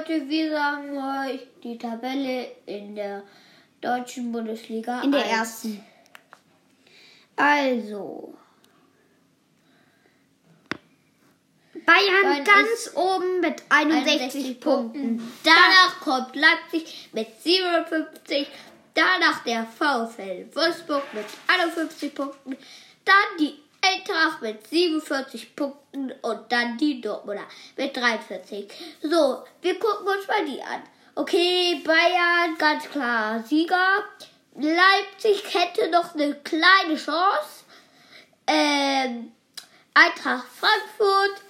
Leute, wir sagen euch die Tabelle in der deutschen Bundesliga. In der 1. ersten. Also, Bayern Bayern ganz oben mit 61, 61 Punkten. Punkten. Danach kommt Leipzig mit 57. Danach der VfL Wolfsburg mit 51 Punkten. Dann die Eintracht mit 47 Punkten und dann die Dortmunder mit 43. So, wir gucken uns mal die an. Okay, Bayern ganz klar Sieger. Leipzig hätte noch eine kleine Chance. Ähm, Eintracht Frankfurt.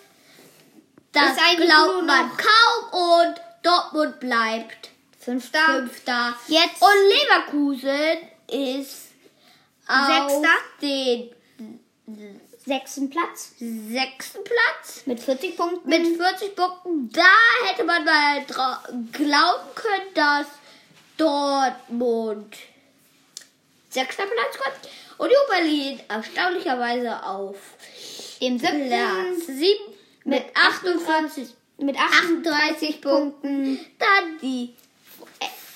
Das glaubt man kaum und Dortmund bleibt Fünfter. Fünfter. Jetzt Und Leverkusen ist auf Sechster. den Sechsten Platz sechsten Platz mit 40 Punkten. mit 40 Punkten. Da hätte man mal glauben können, dass Dortmund sechster Platz kommt. Und Union Berlin erstaunlicherweise auf dem siebten Platz 7 mit 48 mit 38 38 Punkten. Dann die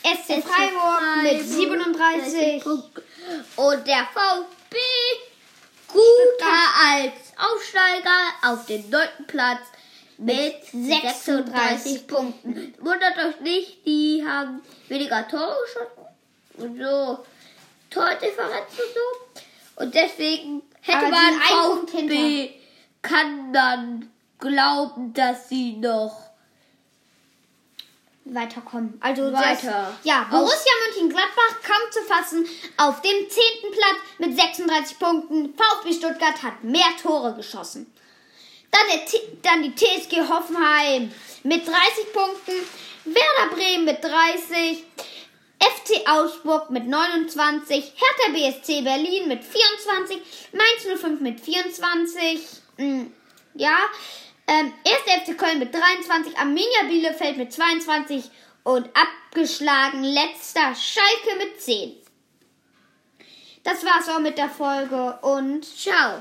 SC Freiburg mit 37. Punkten. Und der VB guter als Aufsteiger auf den neunten Platz mit 36 36 Punkten. Wundert euch nicht, die haben weniger Tore geschossen und so Tordifferenz und so. Und deswegen hätte Aber man VfB kann man glauben, dass sie noch weiterkommen. Also Weiter. Das, ja, Borussia Mönchengladbach kaum zu fassen auf dem zehnten Platz mit 36 Punkten. VfB Stuttgart hat mehr Tore geschossen. Dann, der, T- dann die TSG Hoffenheim mit 30 Punkten. Werder Bremen mit 30. FC Augsburg mit 29. Hertha BSC Berlin mit 24. Mainz 05 mit 24. Mm, ja. Ähm, 1. FC Köln mit 23, Arminia Bielefeld mit 22 und abgeschlagen letzter Schalke mit 10. Das war's auch mit der Folge und Ciao.